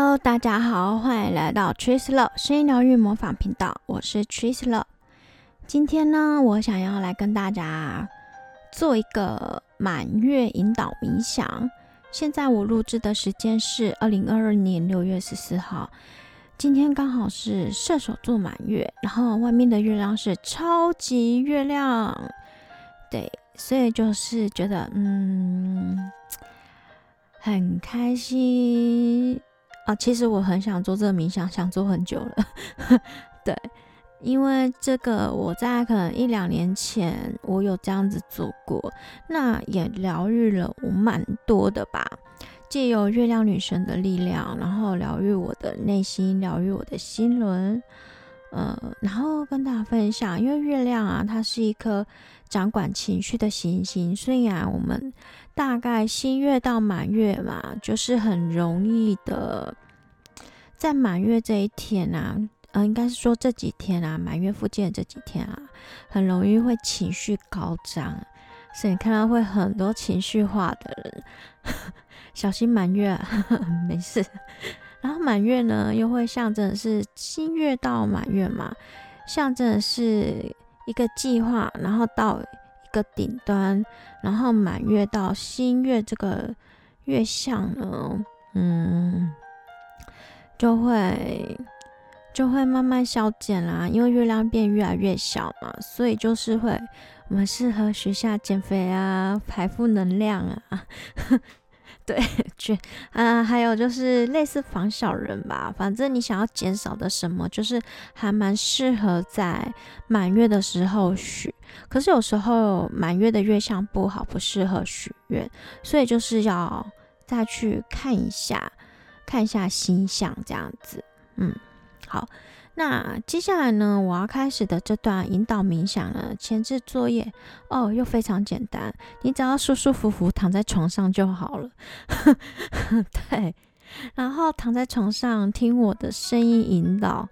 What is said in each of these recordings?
Hello，大家好，欢迎来到 Trislo 声音疗愈模仿频道，我是 Trislo。今天呢，我想要来跟大家做一个满月引导冥想。现在我录制的时间是二零二二年六月十四号，今天刚好是射手座满月，然后外面的月亮是超级月亮，对，所以就是觉得嗯，很开心。啊，其实我很想做这个冥想，想做很久了。对，因为这个我在可能一两年前我有这样子做过，那也疗愈了我蛮多的吧。借由月亮女神的力量，然后疗愈我的内心，疗愈我的心轮。呃，然后跟大家分享，因为月亮啊，它是一颗掌管情绪的行星，虽然我们大概新月到满月嘛，就是很容易的，在满月这一天啊，呃，应该是说这几天啊，满月附近的这几天啊，很容易会情绪高涨，所以你看到会很多情绪化的人，小心满月，没事。然后满月呢，又会象征是新月到满月嘛，象征是一个计划，然后到一个顶端，然后满月到新月这个月相呢，嗯，就会就会慢慢消减啦，因为月亮变越来越小嘛，所以就是会我们适合学下减肥啊，排负能量啊。对，去啊，还有就是类似防小人吧。反正你想要减少的什么，就是还蛮适合在满月的时候许。可是有时候满月的月相不好，不适合许愿，所以就是要再去看一下，看一下星象这样子。嗯，好。那接下来呢，我要开始的这段引导冥想呢，前置作业哦，又非常简单，你只要舒舒服服躺在床上就好了。对，然后躺在床上听我的声音引导。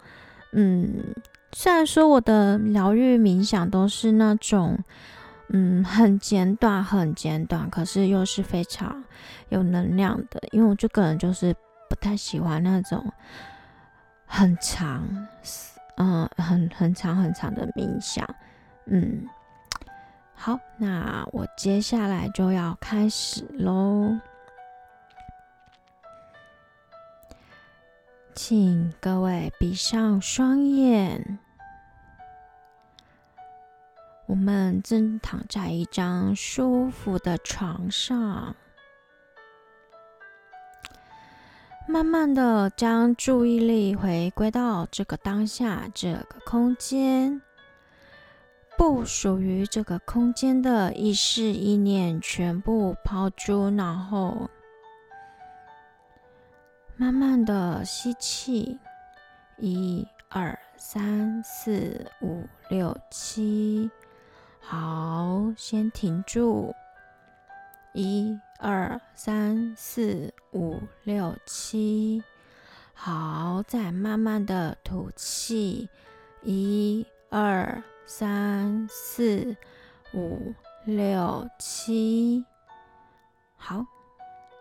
嗯，虽然说我的疗愈冥想都是那种嗯很简短、很简短，可是又是非常有能量的，因为我这个人就是不太喜欢那种。很长，嗯，很很长很长的冥想，嗯，好，那我接下来就要开始喽，请各位闭上双眼，我们正躺在一张舒服的床上。慢慢的将注意力回归到这个当下，这个空间，不属于这个空间的意识意念全部抛诸脑后。慢慢的吸气，一二三四五六七，好，先停住，一。二三四五六七，好，再慢慢的吐气，一二三四五六七，好，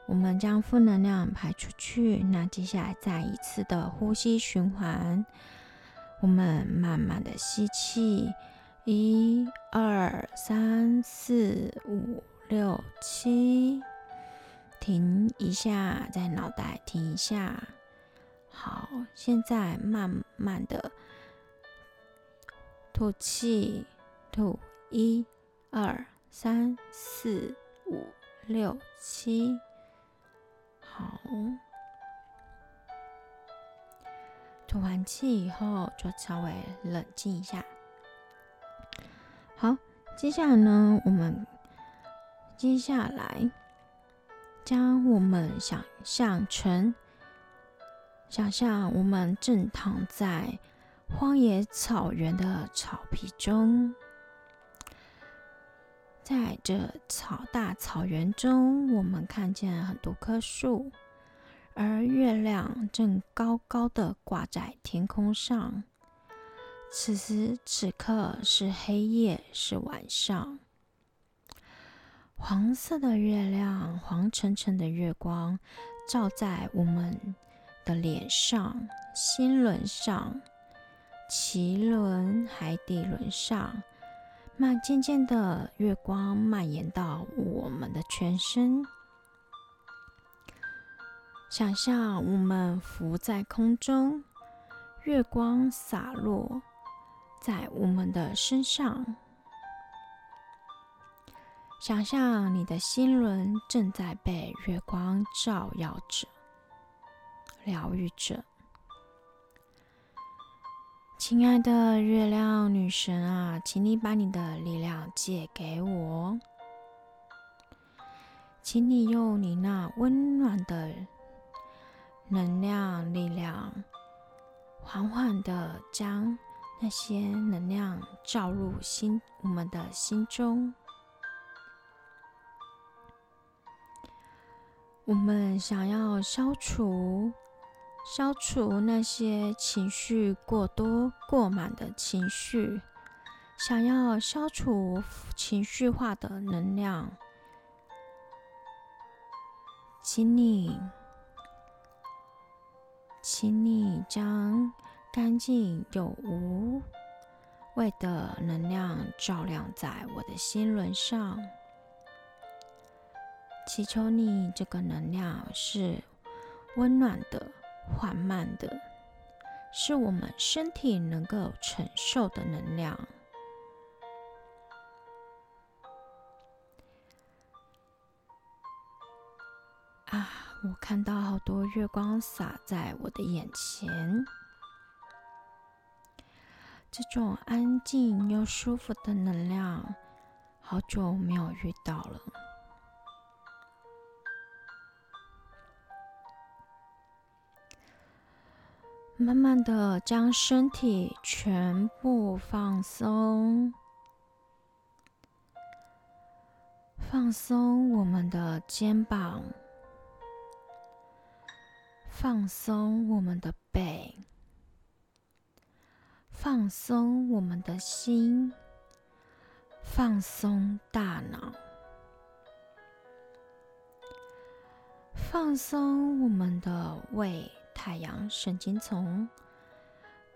我们将负能量排出去。那接下来再一次的呼吸循环，我们慢慢的吸气，一二三四五。六七，停一下，在脑袋停一下。好，现在慢慢的吐气，吐一二三四五六七。好，吐完气以后，就稍微冷静一下。好，接下来呢，我们。接下来，将我们想象成，想象我们正躺在荒野草原的草皮中，在这草大草原中，我们看见很多棵树，而月亮正高高的挂在天空上。此时此刻是黑夜，是晚上。黄色的月亮，黄澄澄的月光，照在我们的脸上、心轮上、脐轮、海底轮上，慢渐渐的，月光蔓延到我们的全身。想象我们浮在空中，月光洒落在我们的身上。想象你的心轮正在被月光照耀着、疗愈着。亲爱的月亮女神啊，请你把你的力量借给我，请你用你那温暖的能量、力量，缓缓的将那些能量照入心我们的心中。我们想要消除、消除那些情绪过多、过满的情绪，想要消除情绪化的能量，请你，请你将干净有无味的能量照亮在我的心轮上。祈求你，这个能量是温暖的、缓慢的，是我们身体能够承受的能量。啊，我看到好多月光洒在我的眼前，这种安静又舒服的能量，好久没有遇到了。慢慢的将身体全部放松，放松我们的肩膀，放松我们的背，放松我们的心，放松大脑，放松我们的胃。海洋神经丛，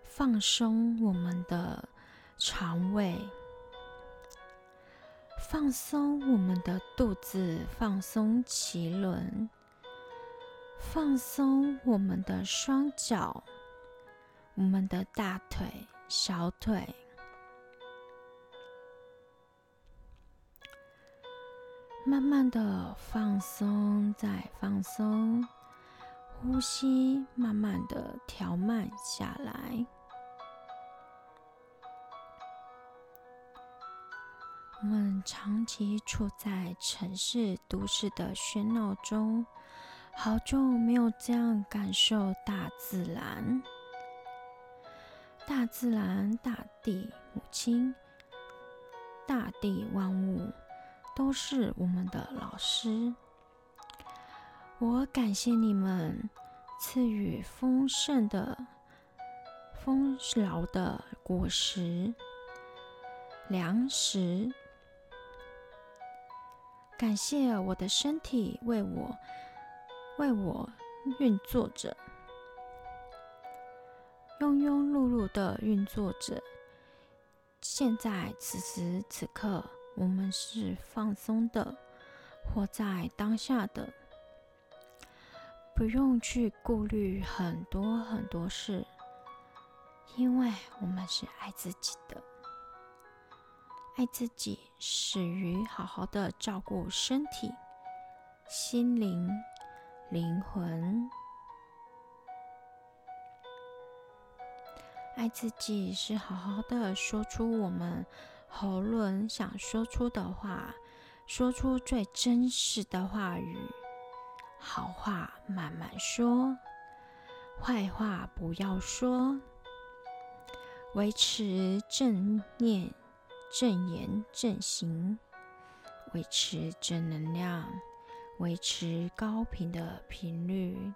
放松我们的肠胃，放松我们的肚子，放松脐轮，放松我们的双脚，我们的大腿、小腿，慢慢的放松，再放松。呼吸慢慢的调慢下来。我们长期处在城市都市的喧闹中，好久没有这样感受大自然。大自然、大地、母亲、大地万物，都是我们的老师。我感谢你们赐予丰盛的、丰饶的果实、粮食。感谢我的身体为我、为我运作着，庸庸碌碌的运作着。现在此时此刻，我们是放松的，活在当下的。不用去顾虑很多很多事，因为我们是爱自己的。爱自己始于好好的照顾身体、心灵、灵魂。爱自己是好好的说出我们喉咙想说出的话，说出最真实的话语。好话慢慢说，坏话不要说。维持正念、正言、正行，维持正能量，维持高频的频率。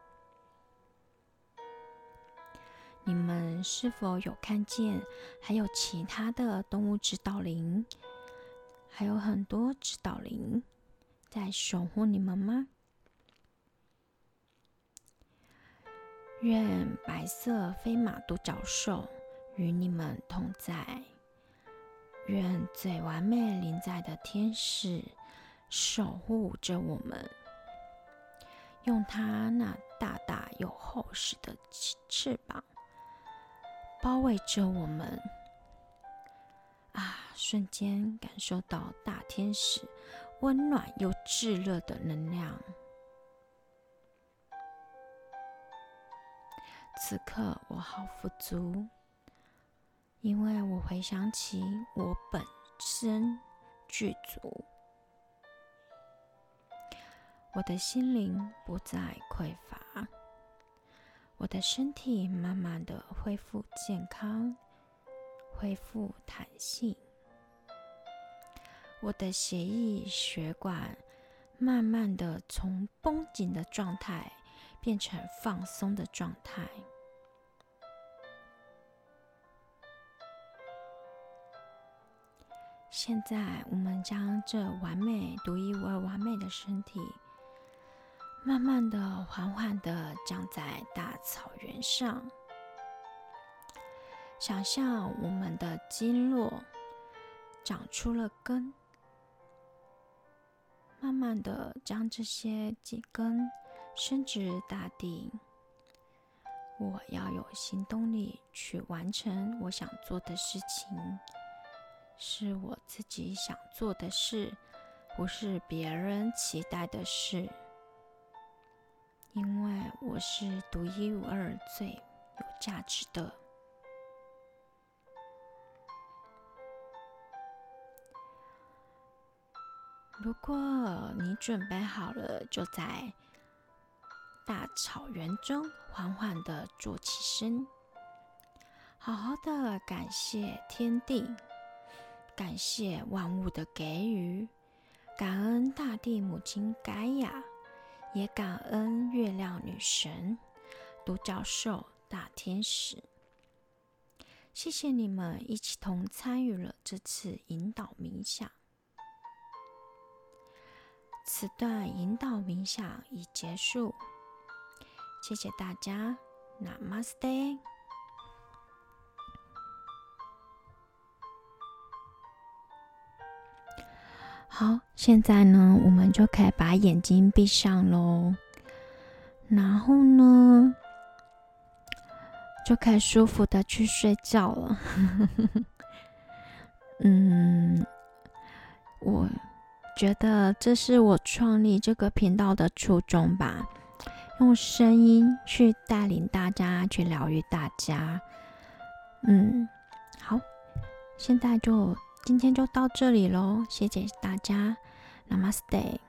你们是否有看见还有其他的动物指导灵？还有很多指导灵在守护你们吗？愿白色飞马独角兽与你们同在。愿最完美临在的天使守护着我们，用它那大大又厚实的翅膀包围着我们。啊！瞬间感受到大天使温暖又炙热的能量。此刻我好富足，因为我回想起我本身具足，我的心灵不再匮乏，我的身体慢慢的恢复健康，恢复弹性，我的血液血管慢慢的从绷紧的状态。变成放松的状态。现在，我们将这完美、独一无二、完美的身体，慢慢的、缓缓的长在大草原上。想象我们的经络长出了根，慢慢的将这些几根。深植大地，我要有行动力去完成我想做的事情，是我自己想做的事，不是别人期待的事。因为我是独一无二、最有价值的。如果你准备好了，就在。大草原中，缓缓的坐起身，好好的感谢天地，感谢万物的给予，感恩大地母亲盖亚，也感恩月亮女神、独角兽大天使。谢谢你们一起同参与了这次引导冥想。此段引导冥想已结束。谢谢大家，Namaste。好，现在呢，我们就可以把眼睛闭上喽。然后呢，就可以舒服的去睡觉了。嗯，我觉得这是我创立这个频道的初衷吧。用声音去带领大家，去疗愈大家。嗯，好，现在就今天就到这里喽，谢谢大家，Namaste。